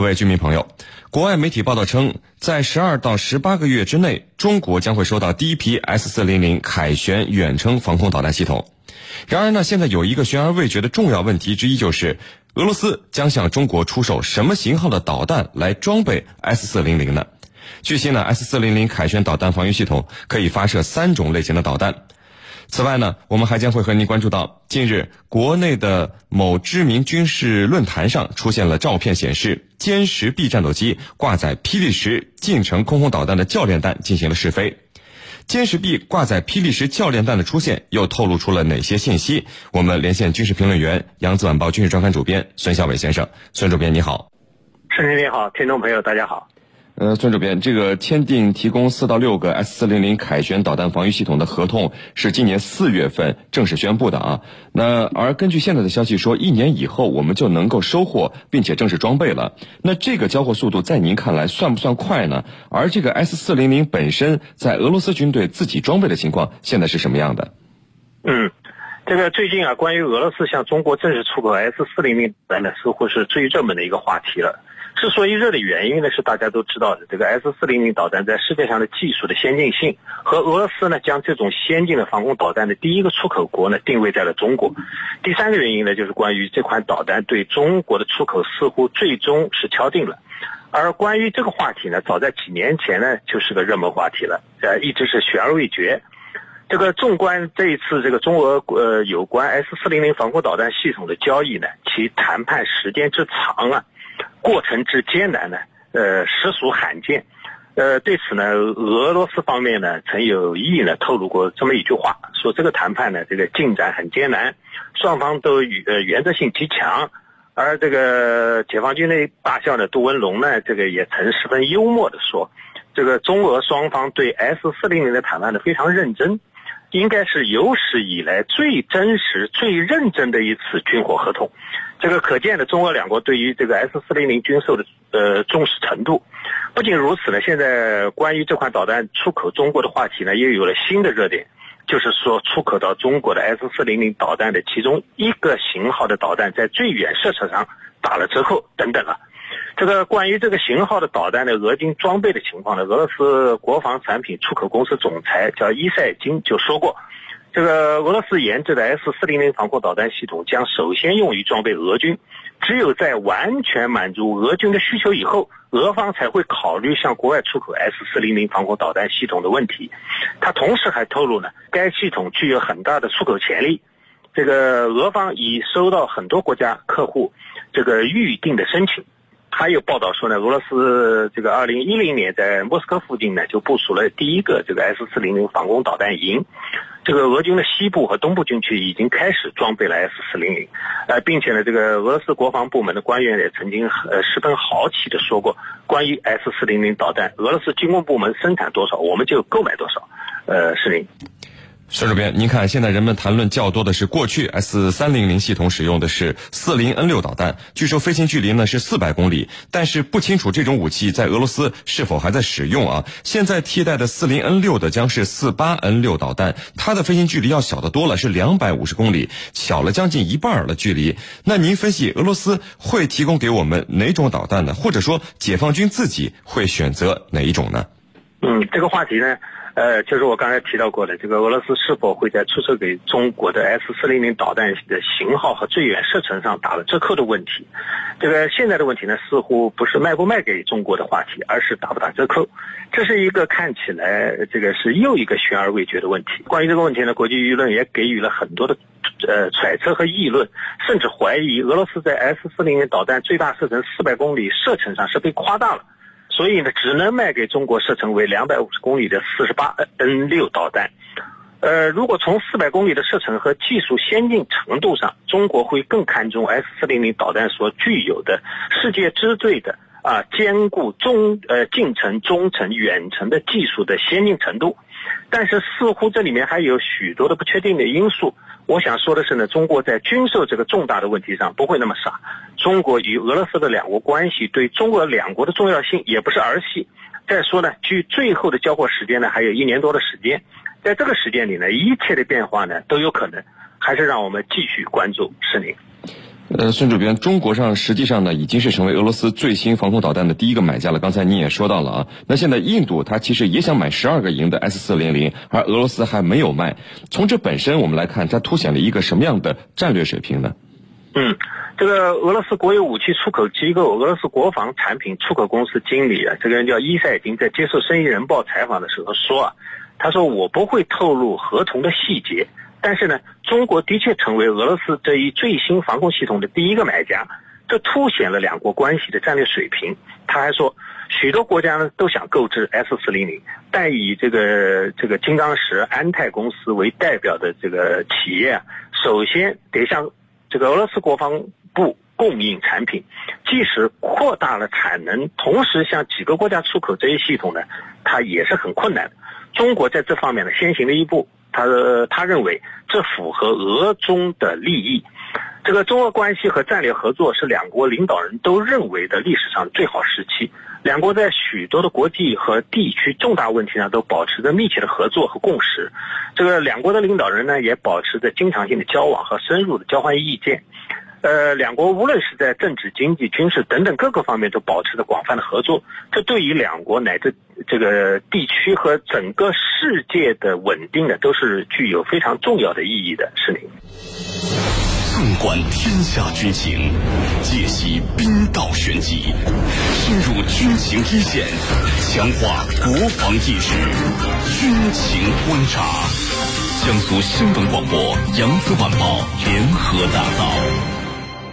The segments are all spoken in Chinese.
各位居民朋友，国外媒体报道称，在十二到十八个月之内，中国将会收到第一批 S 四零零凯旋远程防空导弹系统。然而呢，现在有一个悬而未决的重要问题之一，就是俄罗斯将向中国出售什么型号的导弹来装备 S 四零零呢？据悉呢，S 四零零凯旋导弹防御系统可以发射三种类型的导弹。此外呢，我们还将会和您关注到，近日国内的某知名军事论坛上出现了照片，显示歼十 B 战斗机挂载霹雳十近程空空导弹的教练弹进行了试飞。歼十 B 挂载霹雳十教练弹的出现，又透露出了哪些信息？我们连线军事评论员、扬子晚报军事专刊主编孙小伟先生。孙主编你好，盛林你好，听众朋友大家好。呃，孙主编，这个签订提供四到六个 S 四零零凯旋导弹防御系统的合同是今年四月份正式宣布的啊。那而根据现在的消息说，一年以后我们就能够收获并且正式装备了。那这个交货速度在您看来算不算快呢？而这个 S 四零零本身在俄罗斯军队自己装备的情况现在是什么样的？嗯，这个最近啊，关于俄罗斯向中国正式出口 S 四零零弹呢，似乎是最热门的一个话题了。之所以热的原因呢，是大家都知道的，这个 S 四零零导弹在世界上的技术的先进性，和俄罗斯呢将这种先进的防空导弹的第一个出口国呢定位在了中国。第三个原因呢，就是关于这款导弹对中国的出口似乎最终是敲定了。而关于这个话题呢，早在几年前呢就是个热门话题了，呃，一直是悬而未决。这个纵观这一次这个中俄呃有关 S 四零零防空导弹系统的交易呢，其谈判时间之长啊。过程之艰难呢，呃，实属罕见。呃，对此呢，俄罗斯方面呢曾有意呢透露过这么一句话，说这个谈判呢这个进展很艰难，双方都呃原则性极强。而这个解放军的大校呢杜文龙呢，这个也曾十分幽默的说，这个中俄双方对 S 四零零的谈判呢非常认真，应该是有史以来最真实、最认真的一次军火合同。这个可见的中俄两国对于这个 S 四零零军售的呃重视程度。不仅如此呢，现在关于这款导弹出口中国的话题呢，又有了新的热点，就是说出口到中国的 S 四零零导弹的其中一个型号的导弹在最远射程上打了折扣等等了。这个关于这个型号的导弹的俄军装备的情况呢，俄罗斯国防产品出口公司总裁叫伊塞金就说过。这个俄罗斯研制的 S 四零零防空导弹系统将首先用于装备俄军，只有在完全满足俄军的需求以后，俄方才会考虑向国外出口 S 四零零防空导弹系统的问题。他同时还透露呢，该系统具有很大的出口潜力。这个俄方已收到很多国家客户这个预定的申请。还有报道说呢，俄罗斯这个二零一零年在莫斯科附近呢就部署了第一个这个 S 四零零防空导弹营。这个俄军的西部和东部军区已经开始装备了 S 四零零，呃，并且呢，这个俄罗斯国防部门的官员也曾经呃十分豪气的说过，关于 S 四零零导弹，俄罗斯军工部门生产多少，我们就购买多少，呃，是您。孙主编，您看，现在人们谈论较多的是过去 S 三零零系统使用的是四零 N 六导弹，据说飞行距离呢是四百公里，但是不清楚这种武器在俄罗斯是否还在使用啊？现在替代的四零 N 六的将是四八 N 六导弹，它的飞行距离要小得多了，是两百五十公里，小了将近一半的距离。那您分析，俄罗斯会提供给我们哪种导弹呢？或者说，解放军自己会选择哪一种呢？嗯，这个话题呢？呃，就是我刚才提到过的，这个俄罗斯是否会在出售给中国的 S 四零零导弹的型号和最远射程上打了折扣的问题。这个现在的问题呢，似乎不是卖不卖给中国的话题，而是打不打折扣。这是一个看起来这个是又一个悬而未决的问题。关于这个问题呢，国际舆论也给予了很多的呃揣测和议论，甚至怀疑俄罗斯在 S 四零零导弹最大射程四百公里射程上是被夸大了。所以呢，只能卖给中国射程为两百五十公里的四十八 N 六导弹。呃，如果从四百公里的射程和技术先进程度上，中国会更看重 S 四零零导弹所具有的世界之最的啊，兼顾中呃近程、中程、远程的技术的先进程度。但是似乎这里面还有许多的不确定的因素。我想说的是呢，中国在军售这个重大的问题上不会那么傻。中国与俄罗斯的两国关系对中俄两国的重要性也不是儿戏。再说呢，距最后的交货时间呢还有一年多的时间，在这个时间里呢，一切的变化呢都有可能。还是让我们继续关注，是您。呃，孙主编，中国上实际上呢已经是成为俄罗斯最新防空导弹的第一个买家了。刚才你也说到了啊，那现在印度它其实也想买十二个营的 S 四零零，而俄罗斯还没有卖。从这本身我们来看，它凸显了一个什么样的战略水平呢？嗯，这个俄罗斯国有武器出口机构俄罗斯国防产品出口公司经理啊，这个人叫伊塞金，在接受《生意人报》采访的时候说啊，他说我不会透露合同的细节。但是呢，中国的确成为俄罗斯这一最新防空系统的第一个买家，这凸显了两国关系的战略水平。他还说，许多国家呢都想购置 S 四零零，但以这个这个金刚石安泰公司为代表的这个企业啊，首先得向这个俄罗斯国防部供应产品。即使扩大了产能，同时向几个国家出口这一系统呢，它也是很困难的。中国在这方面呢先行了一步。他他认为这符合俄中的利益，这个中俄关系和战略合作是两国领导人都认为的历史上最好时期。两国在许多的国际和地区重大问题上都保持着密切的合作和共识。这个两国的领导人呢也保持着经常性的交往和深入的交换意见。呃，两国无论是在政治、经济、军事等等各个方面都保持着广泛的合作，这对于两国乃至这个地区和整个世界的稳定呢，都是具有非常重要的意义的。是您。纵观天下军情，解析兵道玄机，深入军情一线，强化国防意识，军情观察，江苏新闻广播、扬子晚报联合打造。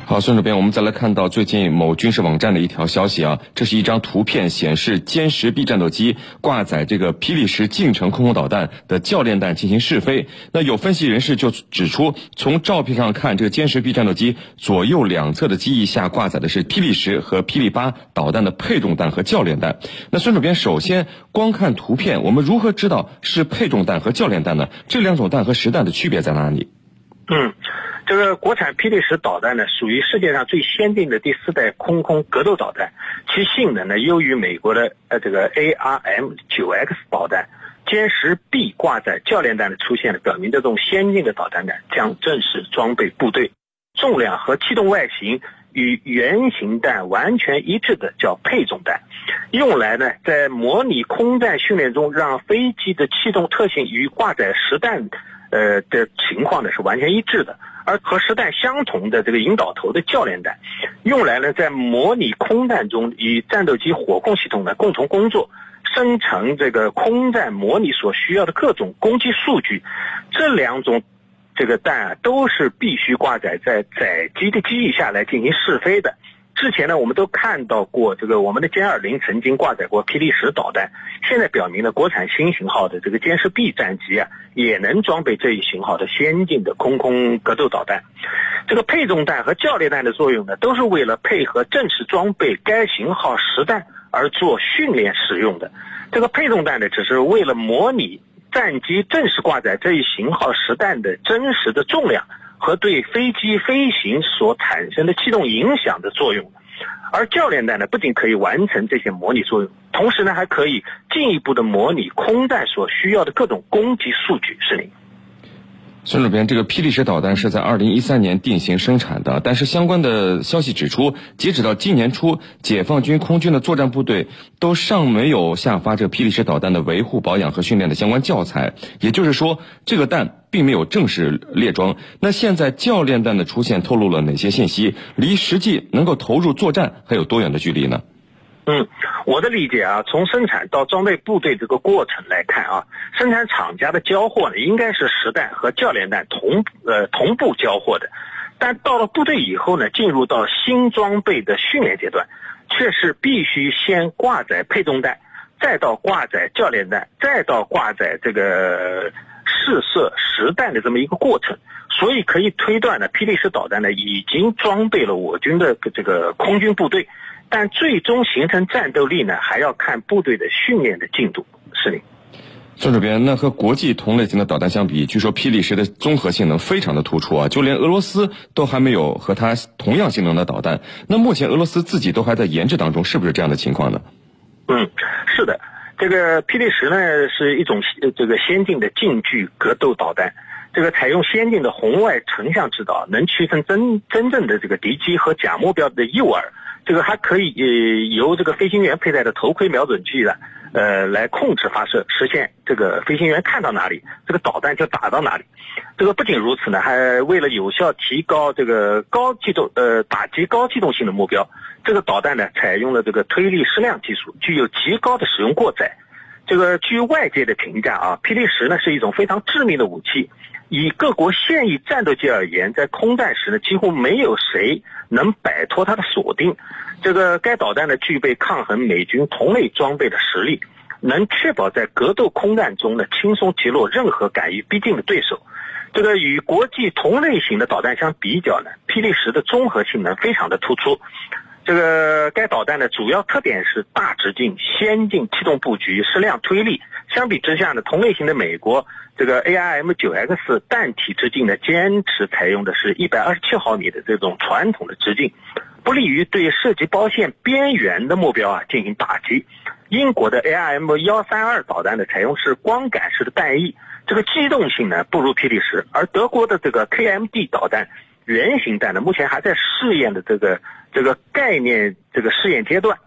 好，孙主编，我们再来看到最近某军事网站的一条消息啊，这是一张图片，显示歼十 B 战斗机挂载这个霹雳十近程空空导弹的教练弹进行试飞。那有分析人士就指出，从照片上看，这个歼十 B 战斗机左右两侧的机翼下挂载的是霹雳十和霹雳八导弹的配重弹和教练弹。那孙主编，首先光看图片，我们如何知道是配重弹和教练弹呢？这两种弹和实弹的区别在哪里？嗯。这个国产霹雳十导弹呢，属于世界上最先进的第四代空空格斗导弹，其性能呢优于美国的呃这个 ARM 九 X 导弹。歼十 B 挂载教练弹的出现呢，表明这种先进的导弹呢将正式装备部队，重量和气动外形与原型弹完全一致的叫配重弹，用来呢在模拟空战训练中让飞机的气动特性与挂载实弹呃的情况呢是完全一致的。而和实弹相同的这个引导头的教练弹，用来呢在模拟空战中与战斗机火控系统呢共同工作，生成这个空战模拟所需要的各种攻击数据。这两种这个弹啊都是必须挂载在载机的机翼下来进行试飞的。之前呢，我们都看到过这个我们的歼二零曾经挂载过霹雳十导弹，现在表明了国产新型号的这个歼十 B 战机啊，也能装备这一型号的先进的空空格斗导弹。这个配重弹和教练弹的作用呢，都是为了配合正式装备该型号实弹而做训练使用的。这个配重弹呢，只是为了模拟战机正式挂载这一型号实弹的真实的重量。和对飞机飞行所产生的气动影响的作用，而教练弹呢，不仅可以完成这些模拟作用，同时呢，还可以进一步的模拟空战所需要的各种攻击数据。是零。孙主编，这个霹雳十导弹是在二零一三年定型生产的，但是相关的消息指出，截止到今年初，解放军空军的作战部队都尚没有下发这个霹雳十导弹的维护、保养和训练的相关教材，也就是说，这个弹并没有正式列装。那现在教练弹的出现透露了哪些信息？离实际能够投入作战还有多远的距离呢？嗯，我的理解啊，从生产到装备部队这个过程来看啊，生产厂家的交货呢，应该是实弹和教练弹同呃同步交货的，但到了部队以后呢，进入到新装备的训练阶段，却是必须先挂载配重弹，再到挂载教练弹，再到挂载这个试射实弹的这么一个过程，所以可以推断呢，霹雳式导弹呢已经装备了我军的这个空军部队。但最终形成战斗力呢，还要看部队的训练的进度。是的，孙主编，那和国际同类型的导弹相比，据说霹雳十的综合性能非常的突出啊，就连俄罗斯都还没有和它同样性能的导弹。那目前俄罗斯自己都还在研制当中，是不是这样的情况呢？嗯，是的，这个霹雳十呢是一种这个先进的近距格斗导弹。这个采用先进的红外成像制导，能区分真真正的这个敌机和假目标的诱饵。这个还可以呃由这个飞行员佩戴的头盔瞄准器呢，呃来控制发射，实现这个飞行员看到哪里，这个导弹就打到哪里。这个不仅如此呢，还为了有效提高这个高机动呃打击高机动性的目标，这个导弹呢采用了这个推力矢量技术，具有极高的使用过载。这个据外界的评价啊，霹雳十呢是一种非常致命的武器。以各国现役战斗机而言，在空战时呢，几乎没有谁能摆脱它的锁定。这个该导弹呢，具备抗衡美军同类装备的实力，能确保在格斗空战中呢，轻松击落任何敢于逼近的对手。这个与国际同类型的导弹相比较呢，霹雳十的综合性能非常的突出。这个该导弹的主要特点是大直径、先进气动布局、矢量推力。相比之下呢，同类型的美国这个 AIM-9X 弹体直径呢，坚持采用的是一百二十七毫米的这种传统的直径，不利于对涉及包线边缘的目标啊进行打击。英国的 AIM-132 导弹呢，采用是光感式的弹翼，这个机动性呢不如霹雳十，而德国的这个 KMD 导弹。原型弹呢，目前还在试验的这个这个概念这个试验阶段，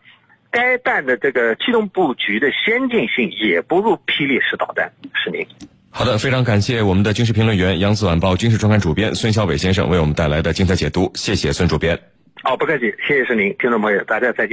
该弹的这个气动布局的先进性也不如霹雳式导弹。是您。好的，非常感谢我们的军事评论员、扬子晚报军事专刊主编孙晓伟先生为我们带来的精彩解读，谢谢孙主编。哦，不客气，谢谢是您，听众朋友，大家再见。